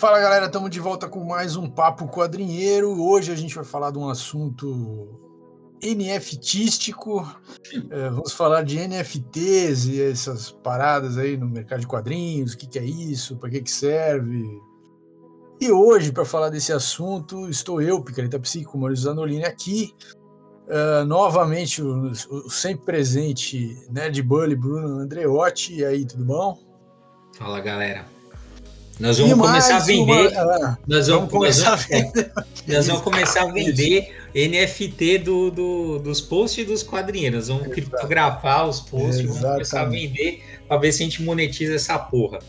Fala galera, estamos de volta com mais um Papo Quadrinheiro. Hoje a gente vai falar de um assunto NFTístico. É, vamos falar de NFTs e essas paradas aí no mercado de quadrinhos. O que, que é isso? Para que, que serve? E hoje, para falar desse assunto, estou eu, Picareta Psíquico, Maurício Zanolini, aqui. Uh, novamente, o, o, sempre presente Nerd Bully, Bruno Andreotti. E aí, tudo bom? Fala galera. Nós vamos começar a vender. Uma... Nós vamos, vamos começar nós vamos, a vender. Nós vamos começar a vender NFT do, do, dos posts dos quadrinhos. Vamos Exato. criptografar os posts, Exatamente. vamos começar a vender para ver se a gente monetiza essa porra.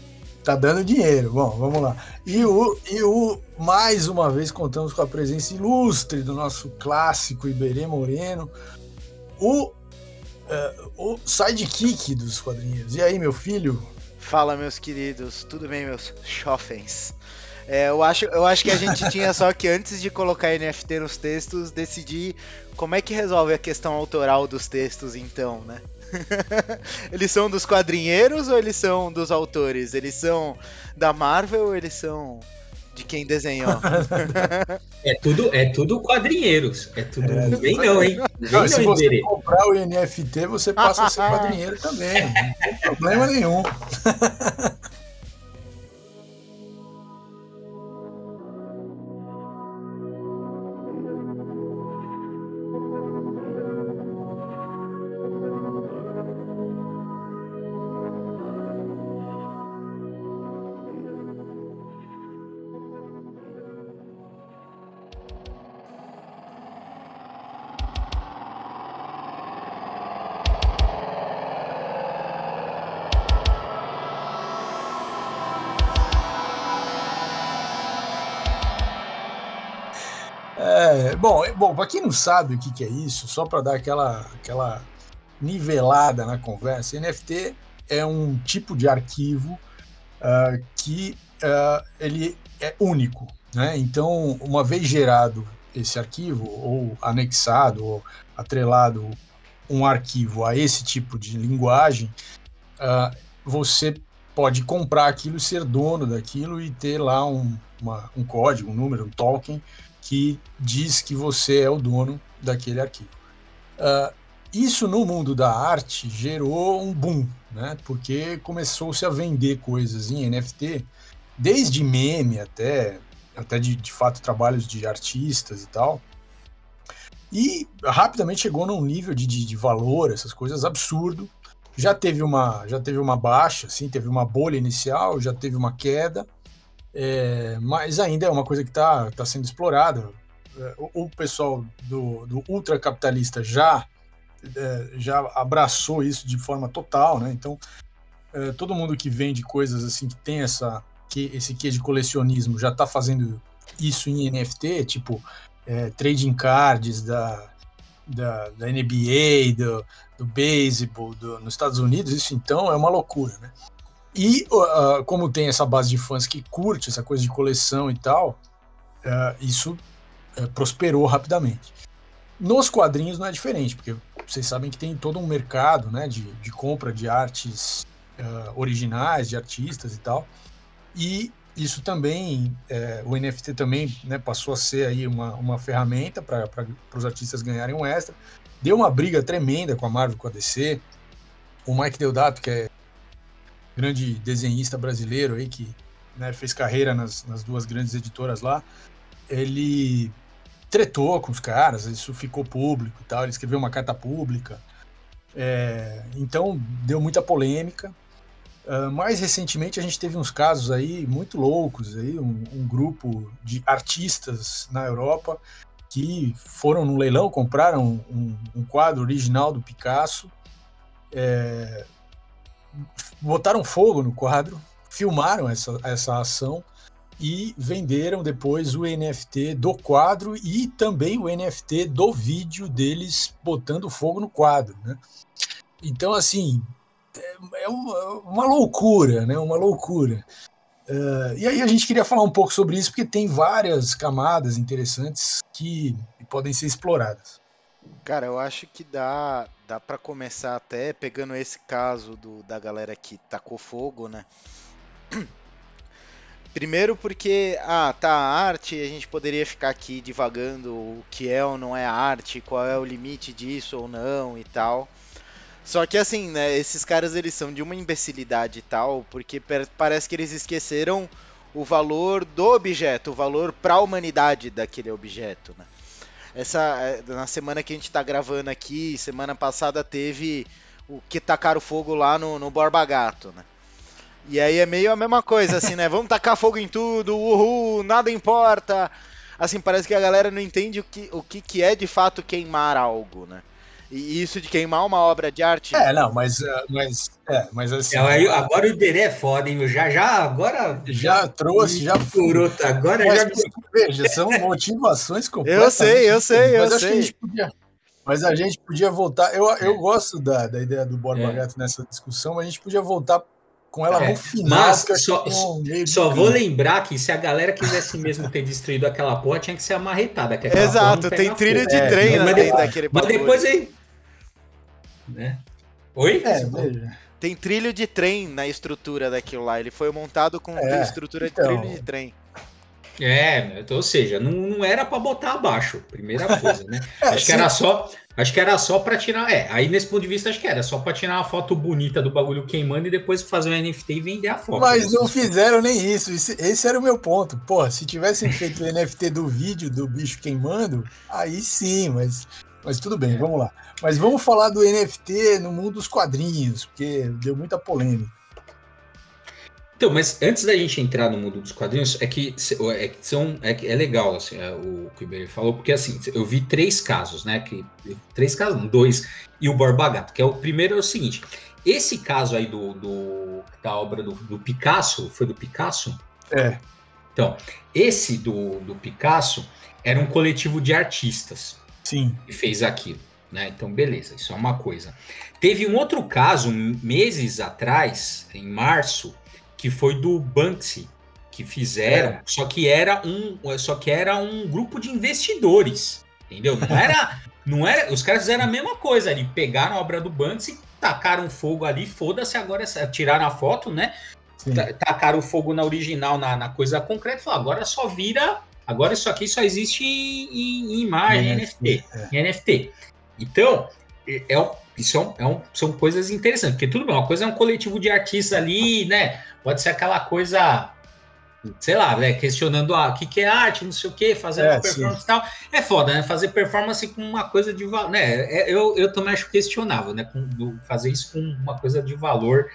Tá dando dinheiro. Bom, vamos lá. E o, e o mais uma vez contamos com a presença ilustre do nosso clássico Iberê Moreno, o, uh, o sidekick dos quadrinhos. E aí, meu filho? Fala, meus queridos, tudo bem, meus chofens? É, eu, acho, eu acho que a gente tinha só que antes de colocar NFT nos textos, decidir como é que resolve a questão autoral dos textos, então, né? eles são dos quadrinheiros ou eles são dos autores? Eles são da Marvel ou eles são de quem desenhou. é tudo, é tudo quadrinheiros. É tudo. É, vem não, hein? Não, se você comprar o NFT, você passa a ser quadrinheiro também. Não tem problema nenhum. bom, para quem não sabe o que, que é isso, só para dar aquela, aquela nivelada na conversa, NFT é um tipo de arquivo uh, que uh, ele é único. Né? Então, uma vez gerado esse arquivo, ou anexado, ou atrelado um arquivo a esse tipo de linguagem, uh, você pode comprar aquilo ser dono daquilo e ter lá um, uma, um código, um número, um token que diz que você é o dono daquele arquivo. Uh, isso no mundo da arte gerou um boom, né? Porque começou-se a vender coisas em NFT, desde meme até, até de, de fato trabalhos de artistas e tal. E rapidamente chegou num nível de, de, de valor, essas coisas absurdo. Já teve uma, já teve uma baixa, assim, teve uma bolha inicial, já teve uma queda é, mas ainda é uma coisa que está tá sendo explorada. É, o, o pessoal do, do ultracapitalista já, é, já abraçou isso de forma total, né? Então, é, todo mundo que vende coisas assim, que tem essa, que, esse quê de colecionismo, já está fazendo isso em NFT, tipo é, trading cards da, da, da NBA, do, do beisebol nos Estados Unidos, isso então é uma loucura, né? E uh, como tem essa base de fãs que curte essa coisa de coleção e tal, uh, isso uh, prosperou rapidamente. Nos quadrinhos não é diferente, porque vocês sabem que tem todo um mercado né, de, de compra de artes originais, de artistas e tal. E isso também, o NFT também né, passou a ser aí uma, uma ferramenta para os artistas ganharem um extra. Deu uma briga tremenda com a Marvel, com a DC. O Mike Deodato, que é grande desenhista brasileiro aí que né, fez carreira nas, nas duas grandes editoras lá, ele tretou com os caras, isso ficou público e tal, ele escreveu uma carta pública, é, então deu muita polêmica. Uh, mais recentemente a gente teve uns casos aí muito loucos, aí, um, um grupo de artistas na Europa que foram no leilão, compraram um, um quadro original do Picasso, é, botaram fogo no quadro, filmaram essa, essa ação e venderam depois o NFT do quadro e também o NFT do vídeo deles botando fogo no quadro, né? Então, assim, é, é uma, uma loucura, né? Uma loucura. Uh, e aí a gente queria falar um pouco sobre isso, porque tem várias camadas interessantes que podem ser exploradas. Cara, eu acho que dá, dá para começar até pegando esse caso do, da galera que tacou fogo, né? Primeiro porque, ah, tá, a arte, a gente poderia ficar aqui divagando o que é ou não é arte, qual é o limite disso ou não e tal. Só que assim, né, esses caras eles são de uma imbecilidade e tal, porque parece que eles esqueceram o valor do objeto, o valor para a humanidade daquele objeto, né? Essa é, na semana que a gente tá gravando aqui, semana passada teve o que tacaram fogo lá no, no Borba Gato, né? E aí é meio a mesma coisa, assim, né? Vamos tacar fogo em tudo, uhul, nada importa. Assim, parece que a galera não entende o que, o que, que é de fato queimar algo, né? E isso de queimar uma obra de arte. É, não, mas. Eh, mas, é, mas assim. É, agora o Iberê é foda, hein, meu? Já, já, agora. Já trouxe, já furou. Agora mas, já. Veja, são motivações completas. Eu sei, eu sei, eu sei. Podia, mas a gente podia voltar. Eu, eu gosto da, da ideia do Borba é. Gato nessa discussão, mas a gente podia voltar com ela é, no final. Mas só, só vou lembrar que se a galera quisesse mesmo ter destruído aquela porra, tinha que ser amarretada. Que Exato, tem trilha de é, trem mas, depois, daquele Mas depois aí. Né? Oi? É, veja. Tem trilho de trem na estrutura daquilo lá. Ele foi montado com é, estrutura então, de trilho de trem. É, então, ou seja, não, não era para botar abaixo, primeira coisa, né? é, acho sim. que era só, acho que era só para tirar, é, aí nesse ponto de vista acho que era só para tirar uma foto bonita do bagulho queimando e depois fazer um NFT e vender a foto. Mas não fizeram nem isso, esse, esse era o meu ponto. Pô, se tivessem feito o NFT do vídeo do bicho queimando, aí sim, mas mas tudo bem, é. vamos lá. Mas vamos falar do NFT no mundo dos quadrinhos, porque deu muita polêmica. Então, mas antes da gente entrar no mundo dos quadrinhos, é que, é, que são, é, é legal assim, é, o que o Iberê falou, porque assim, eu vi três casos, né? Que, três casos, não, dois, e o Borba Gato, que é o primeiro é o seguinte: esse caso aí do, do da obra do, do, Picasso, foi do Picasso? É. Então, esse do, do Picasso era um coletivo de artistas. Sim. Que fez aquilo. Né? Então, beleza, isso é uma coisa. Teve um outro caso, meses atrás, em março, que foi do Banksy, que fizeram, é. só que era um, só que era um grupo de investidores, entendeu? Não era, não era, os caras fizeram a mesma coisa, ali pegaram a obra do Banksy, tacaram fogo ali, foda-se agora, tiraram a foto, né? Sim. Tacaram fogo na original, na, na coisa concreta, falaram, agora só vira, agora isso aqui só existe em, em, em imagem, em NFT, é. NFT. Então, é, é, isso é um, é um, são coisas interessantes, porque tudo bem, uma coisa é um coletivo de artistas ali, né? Pode ser aquela coisa, sei lá, né? questionando ah, o que, que é arte, não sei o que, fazendo é, performance e tal. É foda, né? Fazer performance com uma coisa de valor, né? É, eu, eu também acho questionável, né? Com, do, fazer isso com uma coisa de valor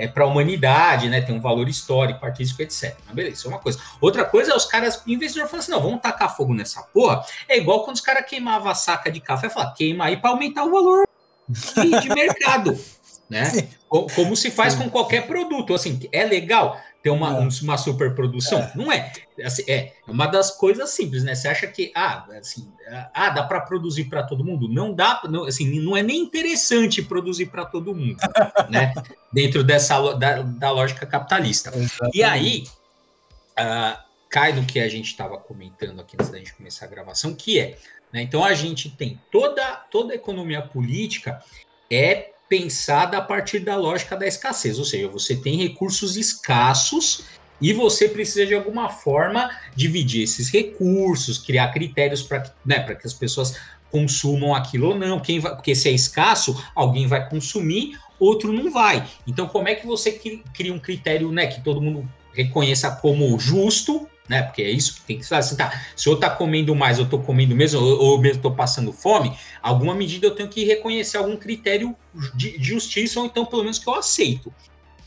é, para a humanidade, né? Tem um valor histórico, artístico, etc. Mas beleza, isso é uma coisa. Outra coisa é os caras, investidor falando assim: não, vamos tacar fogo nessa porra. É igual quando os caras queimavam a saca de café, falar, queima aí para aumentar o valor de, de mercado né? Sim. Como se faz Sim. com qualquer produto. Assim, é legal ter uma, um, uma superprodução? É. Não é. Assim, é. é uma das coisas simples, né? Você acha que, ah, assim, ah, dá para produzir para todo mundo? Não dá, não, assim, não é nem interessante produzir para todo mundo, né? Dentro dessa da, da lógica capitalista. Exatamente. E aí, uh, cai no que a gente estava comentando aqui antes da gente começar a gravação, que é, né? Então a gente tem toda toda a economia política é pensada a partir da lógica da escassez, ou seja, você tem recursos escassos e você precisa de alguma forma dividir esses recursos, criar critérios para né, que as pessoas consumam aquilo ou não. Quem vai, porque se é escasso, alguém vai consumir, outro não vai. Então, como é que você cria um critério né, que todo mundo reconheça como justo né? Porque é isso que tem que ser. Assim, tá, se eu tá comendo mais, eu tô comendo mesmo, ou, ou mesmo tô passando fome, alguma medida eu tenho que reconhecer algum critério de, de justiça, ou então pelo menos que eu aceito.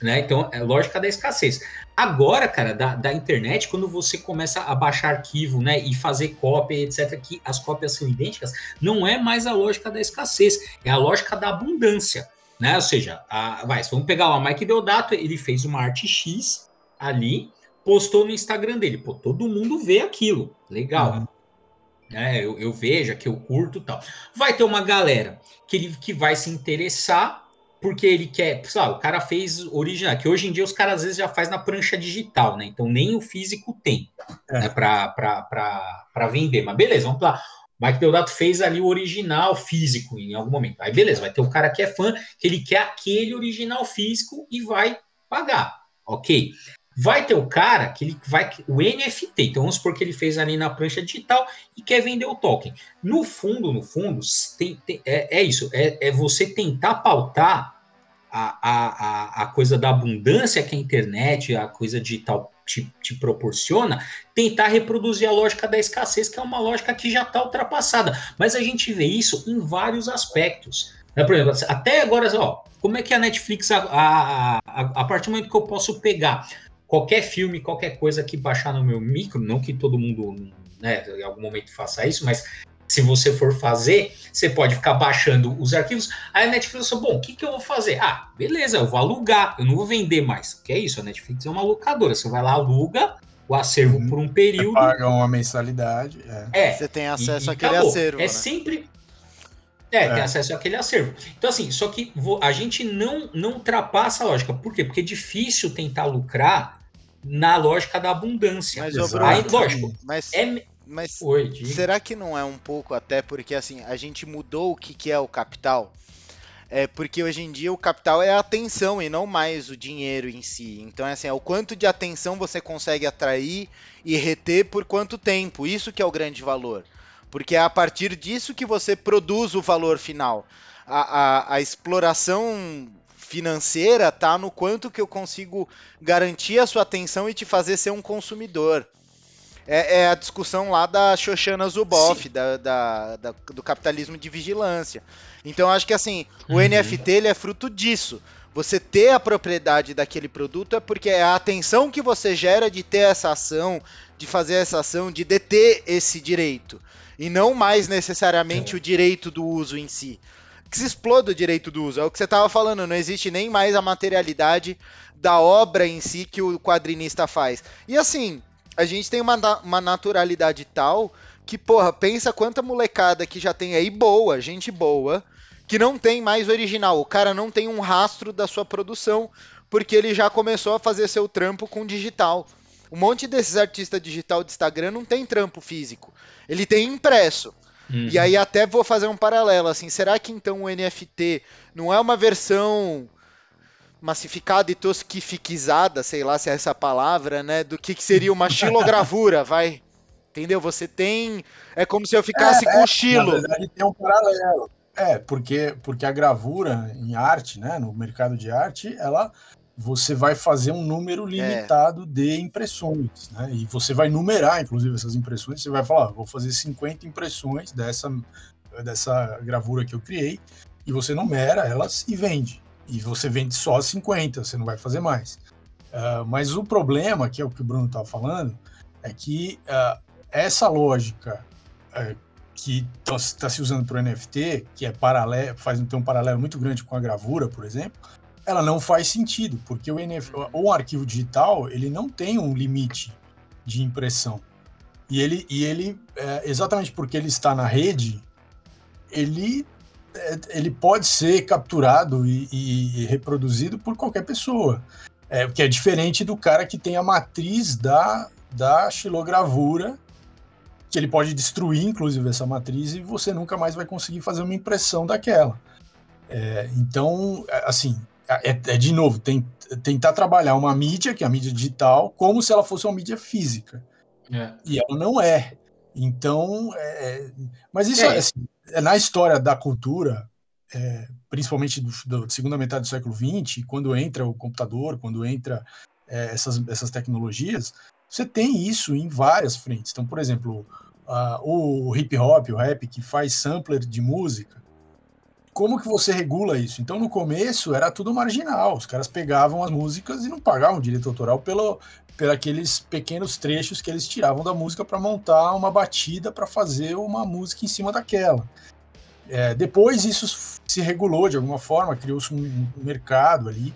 Né? Então, é lógica da escassez. Agora, cara, da, da internet, quando você começa a baixar arquivo, né, e fazer cópia, etc., que as cópias são idênticas, não é mais a lógica da escassez, é a lógica da abundância, né? Ou seja, a, vai, vamos pegar lá o Mike Deodato, ele fez uma arte X ali, postou no Instagram dele. Pô, todo mundo vê aquilo. Legal. Uhum. É, eu, eu vejo que eu curto tal. Vai ter uma galera que, ele, que vai se interessar porque ele quer. Sabe, o cara fez original, que hoje em dia os caras às vezes já faz na prancha digital, né? Então nem o físico tem é. né, para vender. Mas beleza, vamos lá. Mike Deodato fez ali o original físico em algum momento. Aí beleza, vai ter o cara que é fã, que ele quer aquele original físico e vai pagar. Ok. Vai ter o cara que ele vai. O NFT, então vamos supor que ele fez ali na prancha digital e quer vender o token. No fundo, no fundo, tem, tem, é, é, isso: é, é, você tentar pautar a, a, a coisa da abundância que a internet, a coisa digital te, te, proporciona, tentar reproduzir a lógica da escassez, que é uma lógica que já está ultrapassada. Mas a gente vê isso em vários aspectos. Né? Por exemplo, até agora, ó, como é que a Netflix, a, a, a, a partir do momento que eu posso pegar qualquer filme, qualquer coisa que baixar no meu micro, não que todo mundo né, em algum momento faça isso, mas se você for fazer, você pode ficar baixando os arquivos. Aí a Netflix falou: bom, o que, que eu vou fazer? Ah, beleza, eu vou alugar, eu não vou vender mais. Que é isso? A Netflix é uma locadora. Você vai lá, aluga o acervo uhum. por um período. Você paga uma mensalidade. É. é você tem acesso àquele acabou. acervo. É né? sempre. É, é, tem acesso àquele acervo. Então, assim, só que a gente não, não ultrapassa a lógica. Por quê? Porque é difícil tentar lucrar na lógica da abundância. Mas, Aí, lógico, mas, é... mas Oi, será que não é um pouco até porque assim a gente mudou o que, que é o capital? É porque hoje em dia o capital é a atenção e não mais o dinheiro em si. Então é assim, é o quanto de atenção você consegue atrair e reter por quanto tempo. Isso que é o grande valor. Porque é a partir disso que você produz o valor final. A, a, a exploração financeira tá no quanto que eu consigo garantir a sua atenção e te fazer ser um consumidor. É, é a discussão lá da Shoshana Zuboff, da, da, da, do capitalismo de vigilância. Então acho que assim, o uhum. NFT ele é fruto disso. Você ter a propriedade daquele produto é porque é a atenção que você gera de ter essa ação, de fazer essa ação, de deter esse direito. E não mais necessariamente o direito do uso em si que se exploda o direito do uso. É o que você estava falando, não existe nem mais a materialidade da obra em si que o quadrinista faz. E assim, a gente tem uma, uma naturalidade tal que, porra, pensa quanta molecada que já tem aí boa, gente boa, que não tem mais original. O cara não tem um rastro da sua produção, porque ele já começou a fazer seu trampo com digital. Um monte desses artistas digital de Instagram não tem trampo físico. Ele tem impresso. Uhum. E aí até vou fazer um paralelo, assim, será que então o NFT não é uma versão massificada e tosquificizada, sei lá se é essa palavra, né, do que, que seria uma xilogravura, vai? Entendeu? Você tem... É como se eu ficasse é, com o xilo. Na verdade tem um paralelo. É, porque, porque a gravura em arte, né, no mercado de arte, ela você vai fazer um número é. limitado é. de impressões, né? E você vai numerar, inclusive, essas impressões. Você vai falar, vou fazer 50 impressões dessa, dessa gravura que eu criei, e você numera elas e vende. E você vende só 50, você não vai fazer mais. Uh, mas o problema, que é o que o Bruno estava falando, é que uh, essa lógica uh, que está tá se usando para o NFT, que é paralelo, faz então um paralelo muito grande com a gravura, por exemplo, ela não faz sentido, porque o, NF, o arquivo digital ele não tem um limite de impressão. E ele, e ele é, exatamente porque ele está na rede, ele, ele pode ser capturado e, e, e, reproduzido por qualquer pessoa. É, que é diferente do cara que tem a matriz da, da xilogravura, que ele pode destruir, inclusive, essa matriz, e você nunca mais vai conseguir fazer uma impressão daquela. É, então, é, assim, é, é, de novo, tem, tentar trabalhar uma mídia, que é a mídia digital, como se ela fosse uma mídia física. É. E ela não é. Então, é, é mas isso é. Assim, é na história da cultura, é, principalmente da segunda metade do século XX, quando entra o computador, quando entra essas, essas tecnologias, você tem isso em várias frentes. Então, por exemplo, o hip hop, o rap, que faz sampler de música, como que você regula isso? Então, no começo, era tudo marginal. Os caras pegavam as músicas e não pagavam direito autoral pelo, pelos aqueles pequenos trechos que eles tiravam da música para montar uma batida para fazer uma música em cima daquela. É, depois isso se regulou de alguma forma, criou-se um, mercado ali.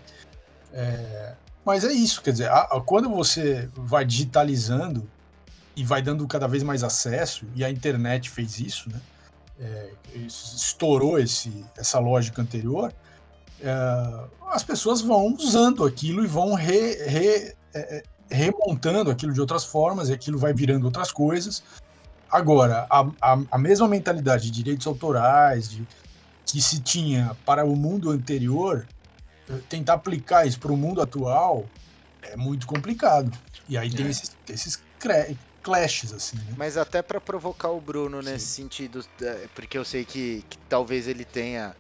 É, mas é isso, quer dizer, a, a, quando você vai digitalizando e vai dando cada vez mais acesso, e a internet fez isso, né? É, estourou esse, essa lógica anterior, é, as pessoas vão usando aquilo e vão re, re, é, é, remontando aquilo de outras formas, e aquilo vai virando outras coisas. Agora, a, a, a mesma mentalidade de direitos autorais de, que se tinha para o mundo anterior, tentar aplicar isso para o mundo atual é muito complicado. E aí é. tem esses, esses clashes, assim. Né? Mas até para provocar o Bruno Sim. nesse sentido, é, porque eu sei que, que talvez ele tenha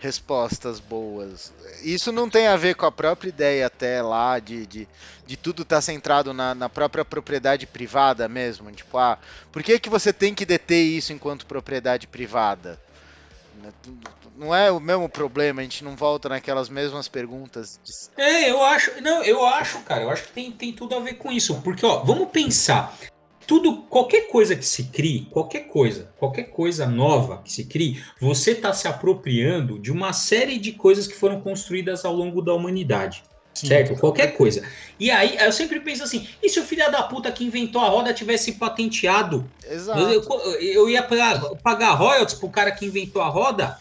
respostas boas. Isso não tem a ver com a própria ideia até lá de, de, de tudo estar tá centrado na, na, própria propriedade privada mesmo. Tipo, ah, por que, que você tem que deter isso enquanto propriedade privada? Não é o mesmo problema, a gente não volta naquelas mesmas perguntas. De... É, eu acho. Não, eu acho, cara, eu acho que tem, tem tudo a ver com isso. Porque, ó, vamos pensar tudo, qualquer coisa que se crie, qualquer coisa, qualquer coisa nova que se crie, você está se apropriando de uma série de coisas que foram construídas ao longo da humanidade. Sim. Certo? Qualquer coisa. E aí, eu sempre penso assim: e se o filho da puta que inventou a roda tivesse patenteado? Exato. Eu, eu ia pagar, royalties pro cara que inventou a roda?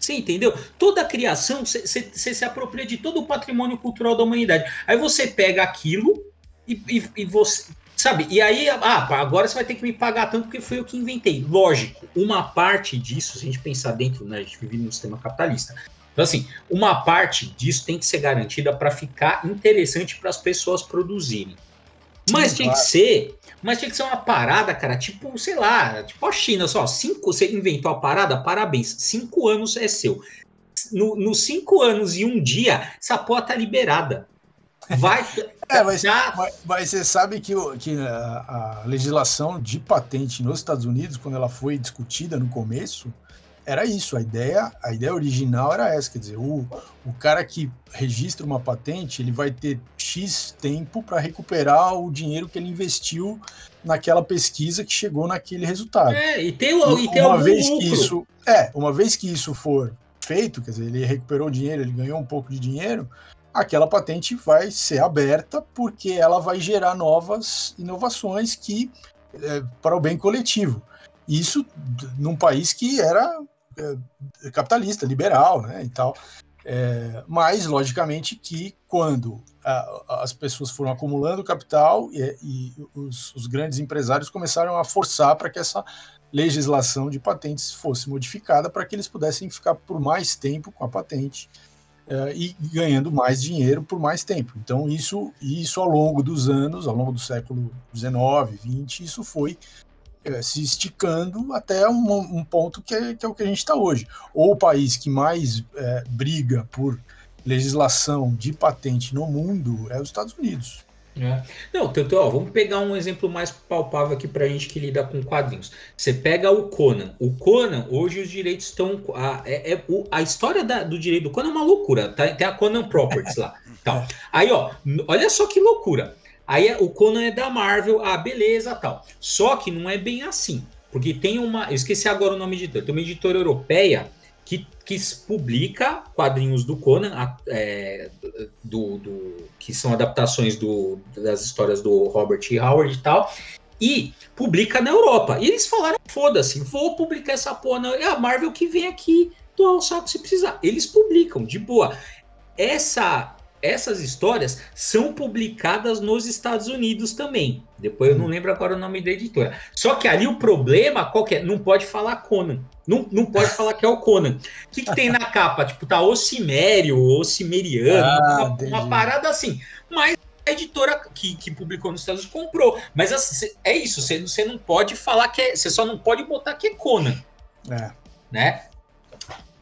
Você entendeu? Toda criação, você se apropria de todo o patrimônio cultural da humanidade. Aí você pega aquilo e, e, e você Sabe? E aí, ah, agora você vai ter que me pagar tanto porque foi eu que inventei. Lógico, uma parte disso, se a gente pensar dentro, né, a gente vive num sistema capitalista. Então, assim, uma parte disso tem que ser garantida para ficar interessante para as pessoas produzirem. Mas Sim, tinha claro. que ser, mas tinha que ser uma parada, cara, tipo, sei lá, tipo a China, só, cinco, você inventou a parada, parabéns, cinco anos é seu. No, nos cinco anos e um dia, essa porra tá liberada. Vai. É, mas, mas, mas, você sabe que, que a, a, legislação de patente nos Estados Unidos, quando ela foi discutida no começo, era isso. A ideia, a ideia original era essa. Quer dizer, o, o cara que registra uma patente, ele vai ter X tempo para recuperar o dinheiro que ele investiu naquela pesquisa que chegou naquele resultado. É, e tem, e tem uma vez lucro. que isso É, uma vez que isso for feito, quer dizer, ele recuperou o dinheiro, ele ganhou um pouco de dinheiro aquela patente vai ser aberta porque ela vai gerar novas inovações que é, para o bem coletivo. Isso num país que era é, capitalista, liberal, né, e tal. É, mas, logicamente, que quando a, as pessoas foram acumulando capital e, e os, os, grandes empresários começaram a forçar para que essa legislação de patentes fosse modificada para que eles pudessem ficar por mais tempo com a patente uh, e ganhando mais dinheiro por mais tempo. Então, isso, isso ao longo dos anos, ao longo do século XIX, XX, isso foi uh, se esticando até um, um ponto que é, que é, o que a gente está hoje. Ou o país que mais uh, briga por legislação de patente no mundo é os Estados Unidos. É. Não, tanto, ó, vamos pegar um exemplo mais palpável aqui pra gente que lida com quadrinhos. Você pega o Conan. O Conan, hoje os direitos estão. A, é, é, a história da, do direito do Conan é uma loucura. Tá? Tem a Conan Properties lá. Tal. Aí, ó, olha só que loucura. Aí é, o Conan é da Marvel, ah, beleza, tal. Só que não é bem assim. Porque tem uma. Eu esqueci agora o nome de editora. Tem uma editora europeia que, que publica quadrinhos do Conan, é, do, do, que são adaptações do, das histórias do Robert E. Howard e tal, e publica na Europa. E eles falaram: foda-se, vou publicar essa porra. É a Marvel que vem aqui doar o saco se precisar. Eles publicam, de boa. Essa essas histórias são publicadas nos Estados Unidos também. Depois eu não lembro agora o nome da editora. Só que ali o problema qual que é? Não pode falar Conan. Não, não pode falar que é o Conan. O que, que tem na capa? Tipo, tá o Cimério, o Cimeriano, ah, uma, uma, parada assim. Mas a editora que, que publicou nos Estados Unidos comprou. Mas assim, é isso, você, você não pode falar que é. Você só não pode botar que é Conan. É. Né?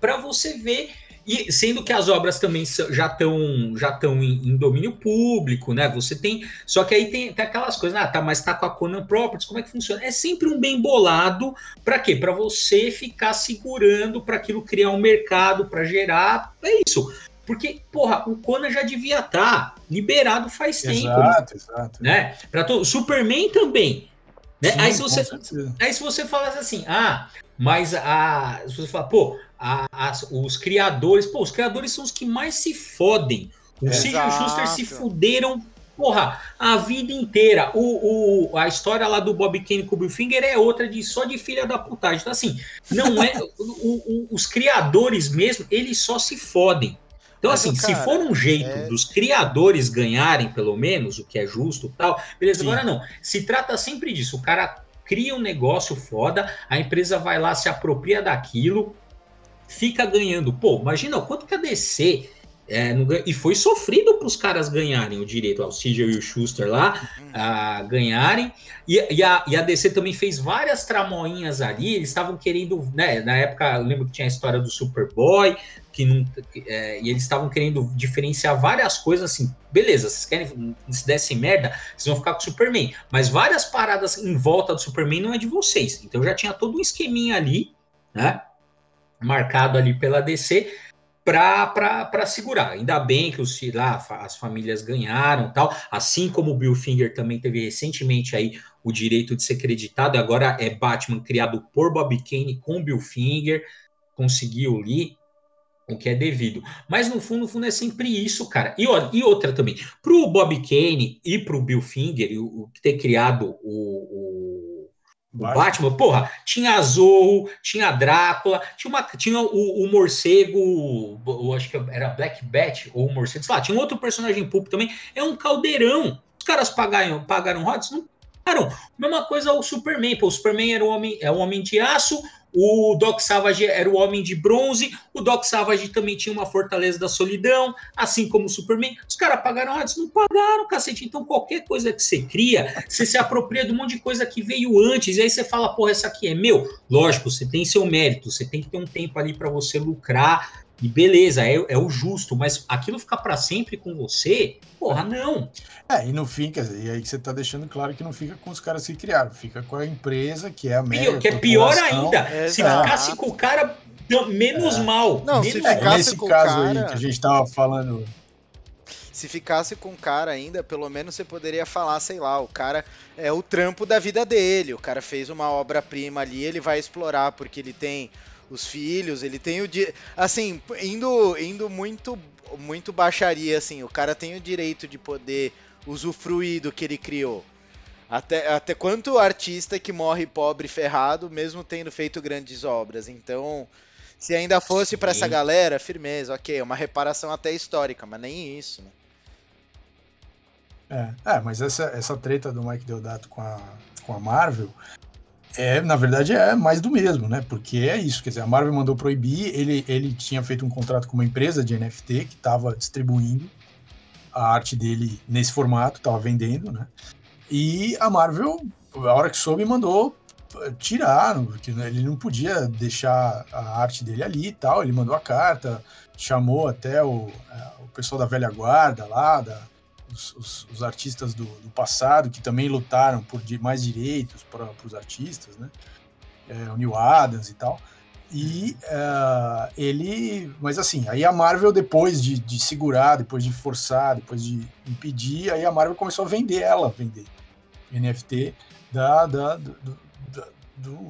Para você ver e sendo que as obras também já estão já estão em, em, domínio público, né? Você tem. Só que aí tem, tem aquelas coisas, ah, tá, mas tá com a Conan Properties, como é que funciona? É sempre um bem bolado para quê? Para você ficar segurando para aquilo criar um mercado, para gerar. É isso. Porque, porra, o Conan já devia estar tá liberado faz tempo. Exato, exato. Né? Pra todo... Superman também. Né? Sim, aí, se você, aí se você falasse assim, ah, mas a. Se você falar, pô, a, a, os criadores, pô, os criadores são os que mais se fodem. O Sid e o Schuster se fuderam, porra, a vida inteira. O, o, a história lá do Bob Kane com o Bill Finger é outra de só de filha da putagem. Então, assim, não é. o, os criadores mesmo, eles só se fodem. Então, Mas, assim, cara, se for um jeito é... dos criadores ganharem, pelo menos, o que é justo tal, beleza. Sim. Agora não. Se trata sempre disso. O cara cria um negócio foda, a empresa vai lá, se apropria daquilo, fica ganhando. Pô, imagina o quanto que a DC É, e foi sofrido para os caras ganharem o direito, o CJ e o Schuster lá, uhum. a ganharem. E, e, a, e a DC também fez várias tramoinhas ali. Eles estavam querendo, né? Na época, eu lembro que tinha a história do Superboy, que não, é, e eles estavam querendo diferenciar várias coisas assim. Beleza, vocês querem se desse merda, vocês vão ficar com o Superman. Mas várias paradas em volta do Superman não é de vocês. Então já tinha todo um esqueminha ali, né? Marcado ali pela DC para segurar. Ainda bem que os, lá, as famílias ganharam tal, assim como o Bill Finger também teve recentemente aí o direito de ser creditado, agora é Batman criado por Bob Kane com Bill Finger, conseguiu ali o que é devido. Mas no fundo, no fundo é sempre isso, cara. E, e outra também, pro Bob Kane e pro Bill Finger, o, o ter criado o, o o Batman, porra, tinha a Zorro, tinha a Drácula, tinha, uma, tinha o, o morcego, eu acho que era Black Bat ou o morcego, sei lá, tinha um outro personagem público também, é um caldeirão. Os caras pagaram, pagaram rodas? Não pagaram. Mesma coisa o Superman, pô, o Superman era o homem, é o homem de aço, o Doc Savage era o homem de bronze. O Doc Savage também tinha uma fortaleza da solidão, assim como o Superman. Os caras pagaram antes? Não pagaram, cacete. Então, qualquer coisa que você cria, você se apropria de um monte de coisa que veio antes. E aí você fala, porra, essa aqui é meu. Lógico, você tem seu mérito, você tem que ter um tempo ali para você lucrar. E beleza, é, é o justo, mas aquilo ficar para sempre com você, porra, não. É, e no fim, quer dizer, e aí você tá deixando claro que não fica com os caras que criaram, fica com a empresa, que é a mega Que é pior ainda. É, se ficasse com o cara, menos é. mal. Não, menos se ficasse é, nesse com caso cara... aí que a gente tava falando se ficasse com o cara ainda, pelo menos você poderia falar, sei lá, o cara é o trampo da vida dele, o cara fez uma obra-prima ali, ele vai explorar porque ele tem os filhos, ele tem o assim, indo indo muito muito baixaria assim, o cara tem o direito de poder usufruir do que ele criou. Até, até quanto artista que morre pobre ferrado, mesmo tendo feito grandes obras. Então, se ainda fosse para essa galera, firmeza, ok, uma reparação até histórica, mas nem isso, né? É, é mas essa, essa treta do Mike Deodato com a, com a Marvel é, na verdade, é mais do mesmo, né? Porque é isso, quer dizer, a Marvel mandou proibir, ele, ele tinha feito um contrato com uma empresa de NFT que estava distribuindo a arte dele nesse formato, estava vendendo, né? E a Marvel, a hora que soube, mandou tirar, porque ele não podia deixar a arte dele ali e tal. Ele mandou a carta, chamou até o, é, o pessoal da velha guarda lá, da, os, os, os artistas do, do, passado que também lutaram por mais direitos para os artistas, né? É, o Neil Adams e tal. E uh, ele. Mas assim, aí a Marvel, depois de, de, segurar, depois de forçar, depois de impedir, aí a Marvel começou a vender ela, vender NFT da, da, do, do, do,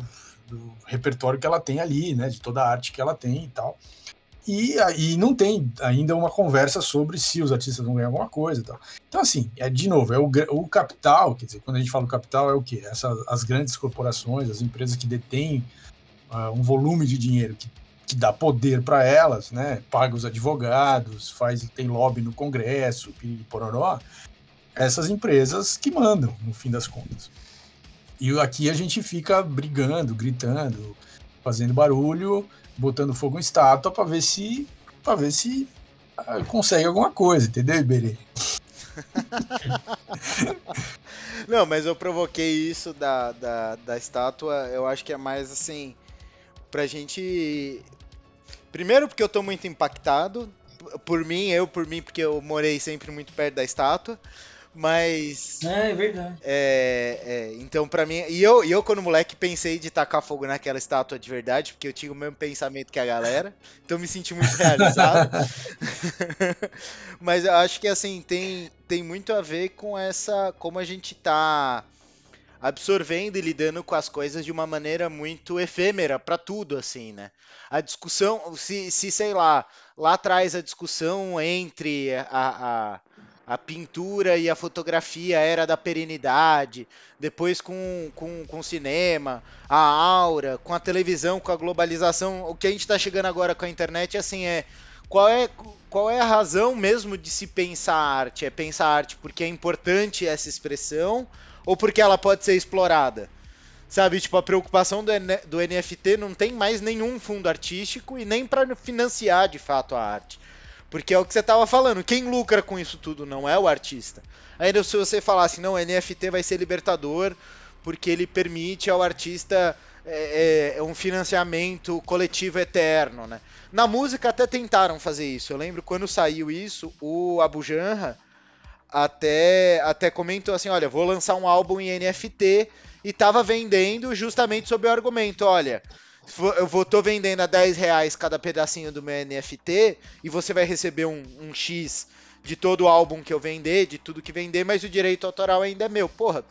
do repertório que ela tem ali, né? De toda a arte que ela tem e tal. E, aí não tem ainda uma conversa sobre se os artistas vão ganhar alguma coisa e tal. Então, assim, é de novo, é o, o capital, quer dizer, quando a gente fala capital, é o quê? Essa, as grandes corporações, as empresas que detêm uh, um volume de dinheiro que, que dá poder para elas, né? Paga os advogados, faz, tem lobby no Congresso, pororó. Essas empresas que mandam, no fim das contas. E aqui a gente fica brigando, gritando, fazendo barulho, botando fogo em estátua para ver se para ver se uh, consegue alguma coisa, entendeu, Iberê? Não, mas eu provoquei isso da, da, da estátua, eu acho que é mais assim, pra gente. Primeiro, porque eu tô muito impactado, por mim, eu por mim, porque eu morei sempre muito perto da estátua. Mas. É, é verdade. É, é, então, para mim. E eu, e eu, quando moleque, pensei de tacar fogo naquela estátua de verdade, porque eu tinha o mesmo pensamento que a galera. Então, me senti muito realizado. Mas eu acho que, assim, tem, tem muito a ver com essa. Como a gente tá absorvendo e lidando com as coisas de uma maneira muito efêmera para tudo, assim, né? A discussão, se, se sei lá, lá atrás a discussão entre a, a a pintura e a fotografia era da perenidade, depois com, com, com o cinema, a aura, com a televisão, com a globalização, o que a gente está chegando agora com a internet assim é qual é qual é a razão mesmo de se pensar arte? É pensar arte porque é importante essa expressão ou porque ela pode ser explorada? Sabe, tipo, a preocupação do, do NFT não tem mais nenhum fundo artístico e nem para financiar de fato a arte Porque é o que você tava falando, quem lucra com isso tudo não é o artista. Ainda se você falasse, não, NFT vai ser libertador, porque ele permite ao artista é, é, é, um financiamento coletivo eterno, né? Na música até tentaram fazer isso. Eu lembro quando saiu isso, o Abu Janra até, até comentou assim, olha, vou lançar um álbum em NFT e tava vendendo justamente sob o argumento, olha, eu vou tô vendendo a 10 reais cada pedacinho do meu NFT e você vai receber um, um X de todo o álbum que eu vender, de tudo que vender, mas o direito autoral ainda é meu. Porra,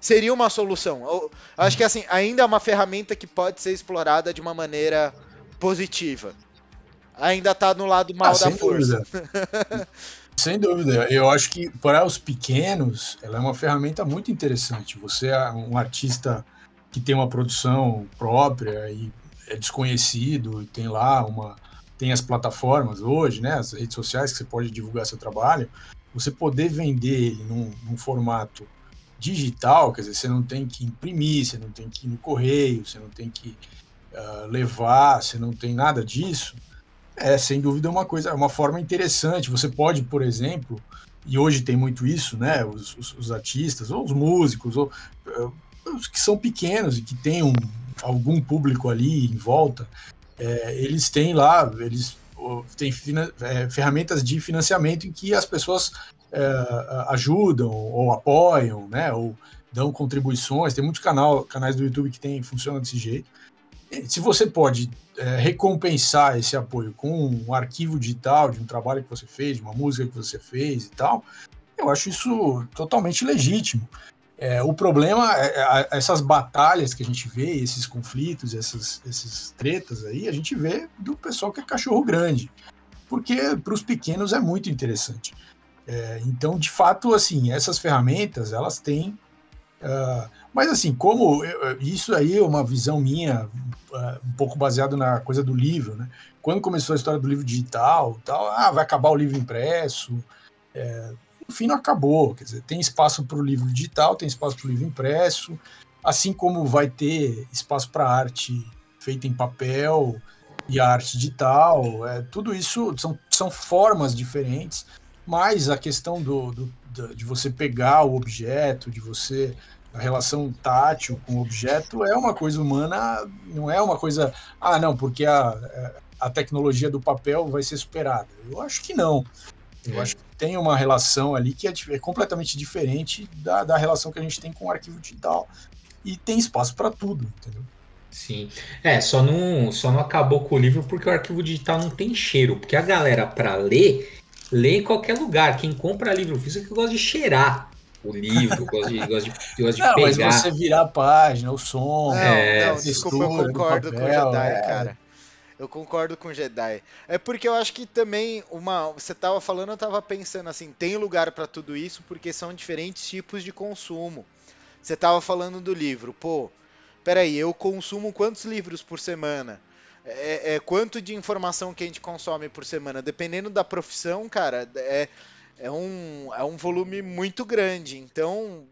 seria uma solução. Eu acho que assim, ainda é uma ferramenta que pode ser explorada de uma maneira positiva. Ainda tá no lado mal ah, da força. sem dúvida. Eu acho que para os pequenos, ela é uma ferramenta muito interessante. Você é um artista que tem uma produção própria e é desconhecido e tem lá uma tem as plataformas hoje, né, as redes sociais que você pode divulgar seu trabalho, você poder vender ele num, num formato digital, quer dizer, você não tem que imprimir, você não tem que ir no correio, você não tem que uh, levar, você não tem nada disso, é sem dúvida uma coisa, uma forma interessante. Você pode, por exemplo, e hoje tem muito isso, né? Os, os, os artistas, ou os músicos, ou uh, os que são pequenos e que têm um, algum público ali em volta, é, eles têm lá, eles têm é, ferramentas de financiamento em que as pessoas é, ajudam ou apoiam, né, ou dão contribuições. Tem muitos canal, canais do YouTube que tem, funciona desse jeito. Se você pode é, recompensar esse apoio com um arquivo digital de um trabalho que você fez, de uma música que você fez e tal, eu acho isso totalmente legítimo. É, o problema é, é, essas batalhas que a gente vê, esses conflitos, essas, esses tretas aí, a gente vê do pessoal que é cachorro grande, porque para os pequenos é muito interessante. É, então, de fato, assim, essas ferramentas elas têm, uh, mas assim, como eu, isso aí é uma visão minha, uh, um pouco baseado na coisa do livro, né? Quando começou a história do livro digital, tal, ah, vai acabar o livro impresso. É, fim não acabou. Quer dizer, tem espaço para o livro digital, tem espaço para o livro impresso, assim como vai ter espaço para arte feita em papel e a arte digital. É, tudo isso são, são formas diferentes, mas a questão do, do, de você pegar o objeto, de você a relação tátil com o objeto é uma coisa humana, não é uma coisa, ah, não, porque a, a tecnologia do papel vai ser superada. Eu acho que não. Eu acho que tem uma relação ali que é, é completamente diferente da, da relação que a gente tem com o arquivo digital. E tem espaço para tudo, entendeu? Sim. É, só não, só não acabou com o livro porque o arquivo digital não tem cheiro. Porque a galera, para ler, lê em qualquer lugar. Quem compra livro físico gosta de cheirar o livro, gosta de, gosta de, gosta de não, pegar. Mas você virar a página, o som, não, é, não, desculpa, eu concordo papel, com o Jedi, é... cara. Eu concordo com Jedi. É porque eu acho que também uma, você tava falando, eu tava pensando assim, tem lugar para tudo isso porque são diferentes tipos de consumo. Você tava falando do livro, pô, peraí, eu consumo quantos livros por semana? É, é, quanto de informação que a gente consome por semana? Dependendo da profissão, cara, é, é, um, é um volume muito grande. Então,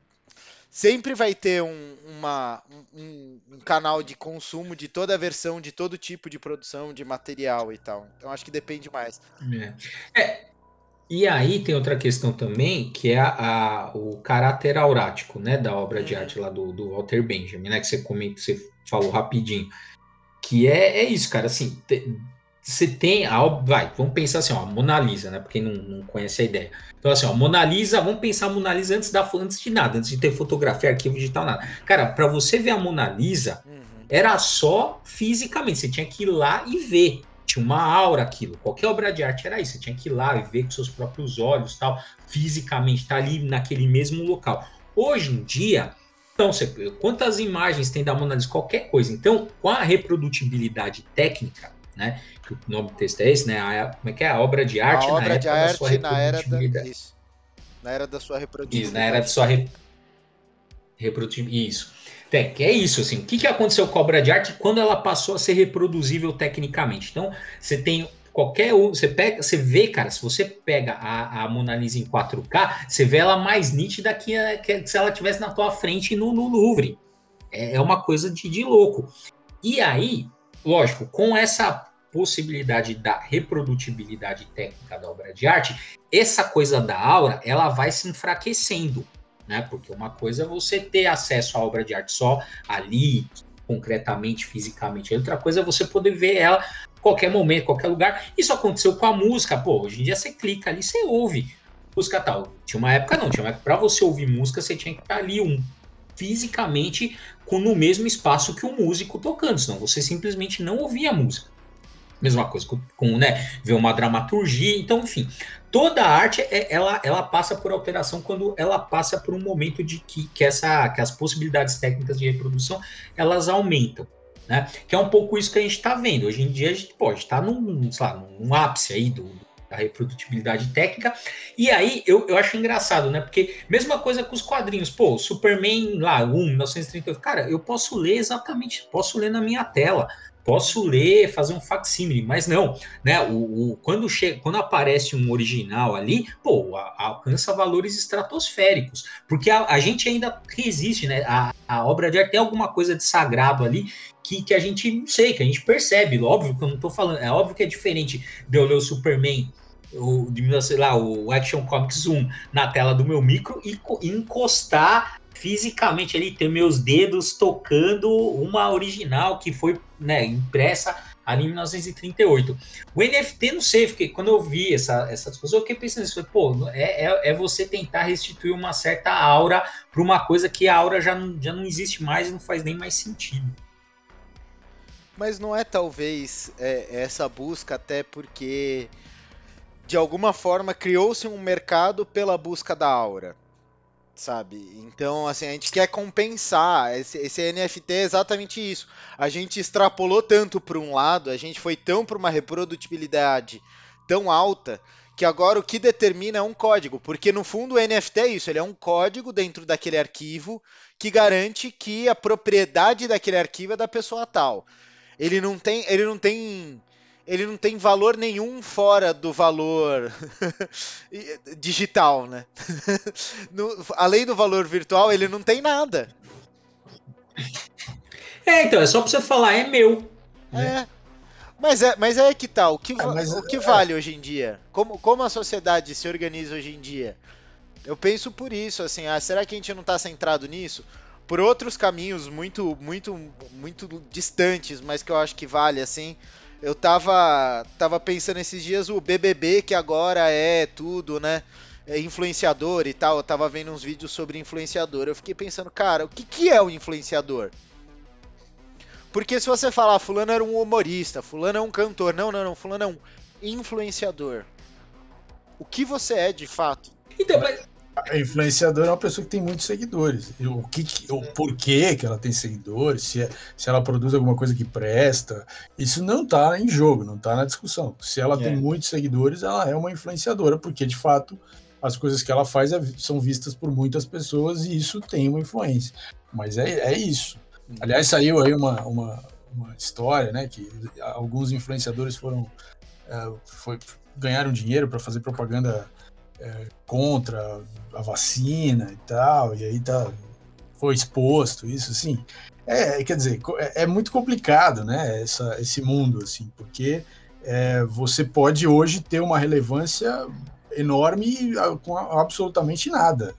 sempre vai ter um, uma, um, um, canal de consumo de toda a versão, de todo tipo de produção, de material e tal. Então acho que depende mais. É. é e aí tem outra questão também, que é a, a, o caráter aurático, né, da obra de uhum. arte lá do, do Walter Benjamin, né, que você comenta, você falou rapidinho. Que é, é isso, cara, assim, te, você tem a vai, vamos pensar assim, ó, a Mona Lisa, né? Porque não, não conhece a ideia. Então, assim, ó, Mona Lisa, vamos pensar a Mona Lisa antes, da, antes de nada, antes de ter fotografia, arquivo digital, nada. Cara, para você ver a Mona Lisa, uhum. era só fisicamente, você tinha que ir lá e ver. Tinha uma aura aquilo. Qualquer obra de arte era isso. Você tinha que ir lá e ver com seus próprios olhos, tal, fisicamente, tá ali naquele mesmo local. Hoje em dia, então, você, quantas imagens tem da Mona Lisa? Qualquer coisa. Então, com a reprodutibilidade técnica, né? Que o nome do texto é esse, né? A, como é que é? A obra de arte a obra na de arte na era da isso. Na era da sua reprodutibilidade. Isso, na era da sua re, reprodutibilidade. Isso. Que é isso, assim. O que, que aconteceu com a obra de arte quando ela passou a ser reproduzível tecnicamente? Então, você tem qualquer um, você pega, você vê, cara, se você pega a, a Mona Lisa em 4K, você vê ela mais nítida que, que se ela tivesse na tua frente no, no Louvre. É, é uma coisa de, de louco. E aí, lógico, com essa possibilidade da reprodutibilidade técnica da obra de arte, essa coisa da aura, ela vai se enfraquecendo, né? Porque uma coisa é você ter acesso à obra de arte só ali, concretamente, fisicamente. Outra coisa é você poder ver ela qualquer momento, qualquer lugar. Isso aconteceu com a música. Pô, hoje em dia você clica ali, você ouve música tal. Tinha uma época não, tinha uma época para você ouvir música, você tinha que estar ali um fisicamente no mesmo espaço que o músico tocando, senão você simplesmente não ouvia a música. Mesma coisa com, com né, ver uma dramaturgia, então, enfim, toda a arte é, ela, ela passa por alteração quando ela passa por um momento de que, que, essa, que as possibilidades técnicas de reprodução elas aumentam. Né? Que é um pouco isso que a gente está vendo. Hoje em dia a gente pode estar tá num, num ápice aí do, da reprodutibilidade técnica. E aí eu, eu acho engraçado, né? Porque mesma coisa com os quadrinhos. Pô, Superman lá, 1, 1938. Cara, eu posso ler exatamente, posso ler na minha tela. Posso ler, fazer um facsímile, mas não, né? O, o quando, chega, quando aparece um original ali, pô, a, alcança valores estratosféricos, porque a, a, gente ainda resiste, né? A, a obra de arte tem alguma coisa de sagrado ali que, que a gente não sei, que a gente percebe. Óbvio que eu não tô falando, é óbvio que é diferente de eu ler o Superman o, de, sei lá, o Action Comics 1 na tela do meu micro e encostar fisicamente ali, ter meus dedos tocando uma original que foi né, impressa ali em 1938. O NFT, não sei, porque quando eu vi essa, essa discussão, eu fiquei pensando nisso, pô, é, é, é, você tentar restituir uma certa aura para uma coisa que a aura já não, já não existe mais e não faz nem mais sentido. Mas não é talvez é, essa busca até porque de alguma forma criou-se um mercado pela busca da aura, sabe? Então, assim, a gente quer compensar. Esse, esse NFT é exatamente isso. A gente extrapolou tanto para um lado, a gente foi tão para uma reprodutibilidade tão alta que agora o que determina é um código, porque no fundo o NFT é isso, ele é um código dentro daquele arquivo que garante que a propriedade daquele arquivo é da pessoa tal ele não tem, ele não tem, ele não tem valor nenhum fora do valor digital, né? no, além do valor virtual, ele não tem nada. É, então, é só pra você falar, é meu. Né? É. Mas é, mas é que tal? Tá, o que, é, mas, o que é... vale hoje em dia? Como, como a sociedade se organiza hoje em dia? Eu penso por isso, assim, ah, será que a gente não está centrado nisso? por outros caminhos muito, muito, muito distantes, mas que eu acho que vale, assim. Eu tava, tava pensando esses dias o BBB, que agora é tudo, né? É influenciador e tal. Eu tava vendo uns vídeos sobre influenciador. Eu fiquei pensando, cara, o que, que é o influenciador? Porque se você falar, fulano era um humorista, fulano é um cantor. Não, não, não, fulano é um influenciador. O que você é de fato? Então, mas a influenciadora é uma pessoa que tem muitos seguidores. O, que, o porquê que ela tem seguidores, se, é, se ela produz alguma coisa que presta, isso não está em jogo, não está na discussão. Se ela é. tem muitos seguidores, ela é uma influenciadora, porque de fato as coisas que ela faz é, são vistas por muitas pessoas e isso tem uma influência. Mas é, é isso. Uhum. Aliás, saiu aí uma, uma, uma história, né, que alguns influenciadores foram é, foi, ganharam dinheiro para fazer propaganda é, contra a vacina e tal, e aí tá, foi exposto, isso assim. É, quer dizer, é, é muito complicado, né, essa, esse mundo, assim, porque é, você pode hoje ter uma relevância enorme com absolutamente nada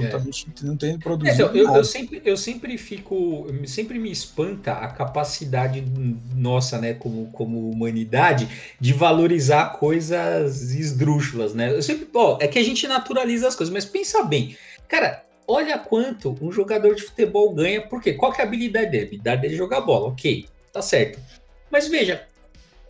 absolutamente é. não tem produzido. Então, eu, eu, sempre, eu sempre fico, sempre me espanta a capacidade nossa, né, como, como humanidade, de valorizar coisas esdrúxulas, né? Eu sempre, ó, é que a gente naturaliza as coisas, mas pensa bem, cara. Olha quanto um jogador de futebol ganha, porque qual que é a habilidade dele? A habilidade dele é jogar bola, ok, tá certo. Mas veja,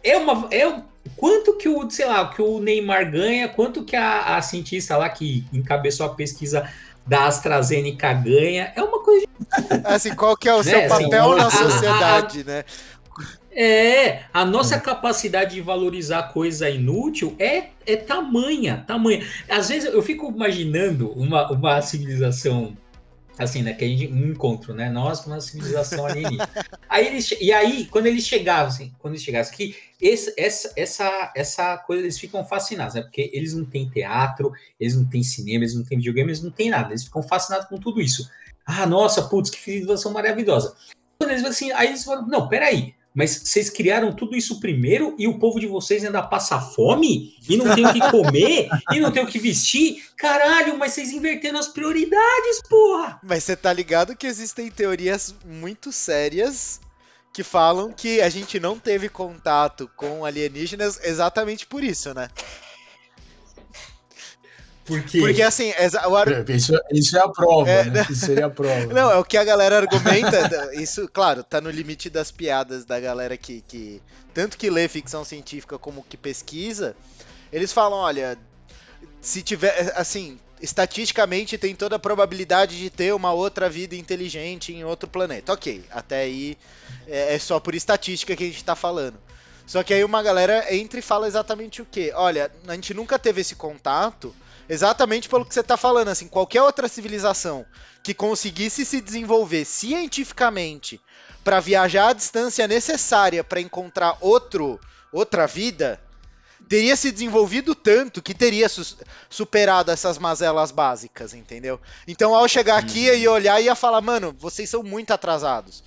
é uma, é quanto que o, sei lá, que o Neymar ganha, quanto que a, a cientista lá que encabeçou a pesquisa da AstraZeneca ganha. É uma coisa. Assim, qual que é o né? seu assim, papel assim, na sociedade, a, a, né? É, a nossa capacidade de valorizar coisa inútil é, é tamanha, tamanha. Às vezes eu fico imaginando uma, uma civilização assim, né? Que a gente um encontro, né? Nós com uma civilização alienígena. aí eles, e aí, quando eles chegavam, assim, quando eles chegassem aqui, esse, essa, essa, essa coisa, eles ficam fascinados, né? Porque eles não têm teatro, eles não têm cinema, eles não têm videogame, eles não têm nada. Eles ficam fascinados com tudo isso. Ah, nossa, putz, que civilização maravilhosa. Quando eles assim, aí eles falam, não, peraí, mas vocês criaram tudo isso primeiro e o povo de vocês ainda passa fome e não tem o que comer e não tem o que vestir? Caralho, mas vocês inverteram as prioridades, porra! Mas você tá ligado que existem teorias muito sérias que falam que a gente não teve contato com alienígenas exatamente por isso, né? Por quê? Porque assim, o ar... É, isso, isso, é a prova, é, né? Isso seria a prova. Não, é o que a galera argumenta. isso, claro, tá no limite das piadas da galera que, que. Tanto que lê ficção científica como que pesquisa. Eles falam, olha, se tiver. Assim, estatisticamente tem toda a probabilidade de ter uma outra vida inteligente em outro planeta. Ok, até aí é, é só por estatística que a gente tá falando. Só que aí uma galera entra e fala exatamente o que? Olha, a gente nunca teve esse contato Exatamente pelo que você está falando, assim, qualquer outra civilização que conseguisse se desenvolver cientificamente para viajar a distância necessária para encontrar outro, outra vida, teria se desenvolvido tanto que teria su superado essas mazelas básicas, entendeu? Então, ao chegar aqui e olhar, ia falar, mano, vocês são muito atrasados.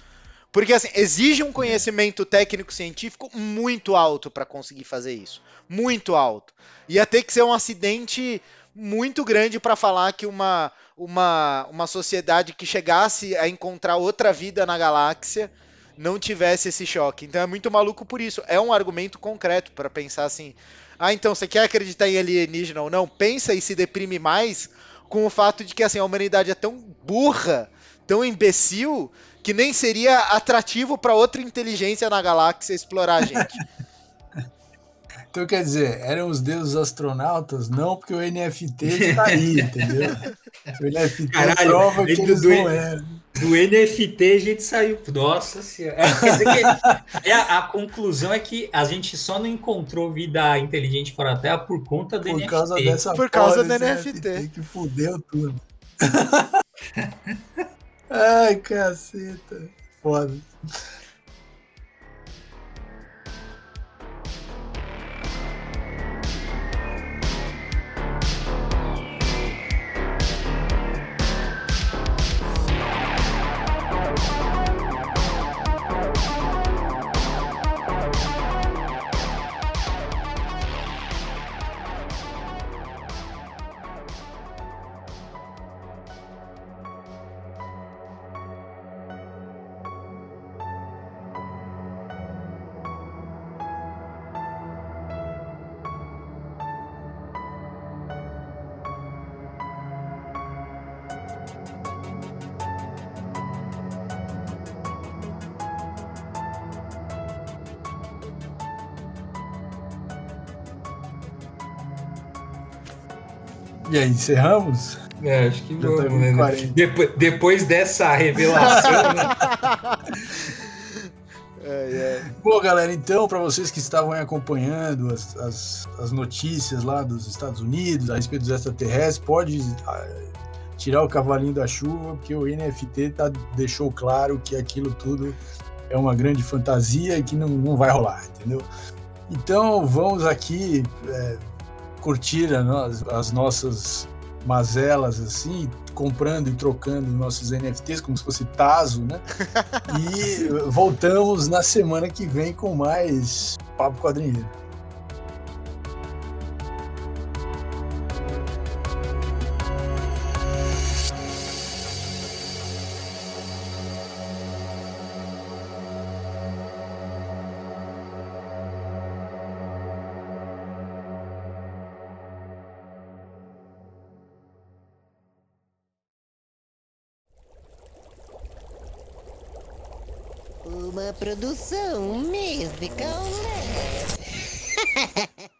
Porque assim, exige um conhecimento técnico científico muito alto para conseguir fazer isso. Muito alto. Ia ter que ser um acidente muito grande para falar que uma, uma, uma sociedade que chegasse a encontrar outra vida na galáxia não tivesse esse choque. Então é muito maluco por isso. É um argumento concreto para pensar assim: ah, então você quer acreditar em alienígena ou não? Pensa e se deprime mais com o fato de que assim, a humanidade é tão burra, tão imbecil, que nem seria atrativo para outra inteligência na galáxia explorar a gente. Então, quer dizer, eram os deuses astronautas? Não, porque o NFT está aí, entendeu? O NFT Caralho, prova que eles do, não eram. Do NFT a gente saiu. Nossa senhora. É, é, a, a, conclusão é que a gente só não encontrou vida inteligente fora da Terra por conta do por NFT. Causa dessa por causa do NFT. NFT. Que fudeu tudo. Ai, caceta. Foda. E aí, encerramos? É, acho que vamos, né? Depois, depois dessa revelação, né? É, é. Bom, galera, então, para vocês que estavam acompanhando as, as, as, notícias lá dos Estados Unidos a respeito dos extraterrestres, pode ah, tirar o cavalinho da chuva, porque o NFT tá, deixou claro que aquilo tudo é uma grande fantasia e que não, não vai rolar, entendeu? Então, vamos aqui é, curtir as nossas mazelas assim, comprando e trocando nossos NFTs como se fosse Taso, né? e voltamos na semana que vem com mais Papo Quadrinheiro. Produção musical.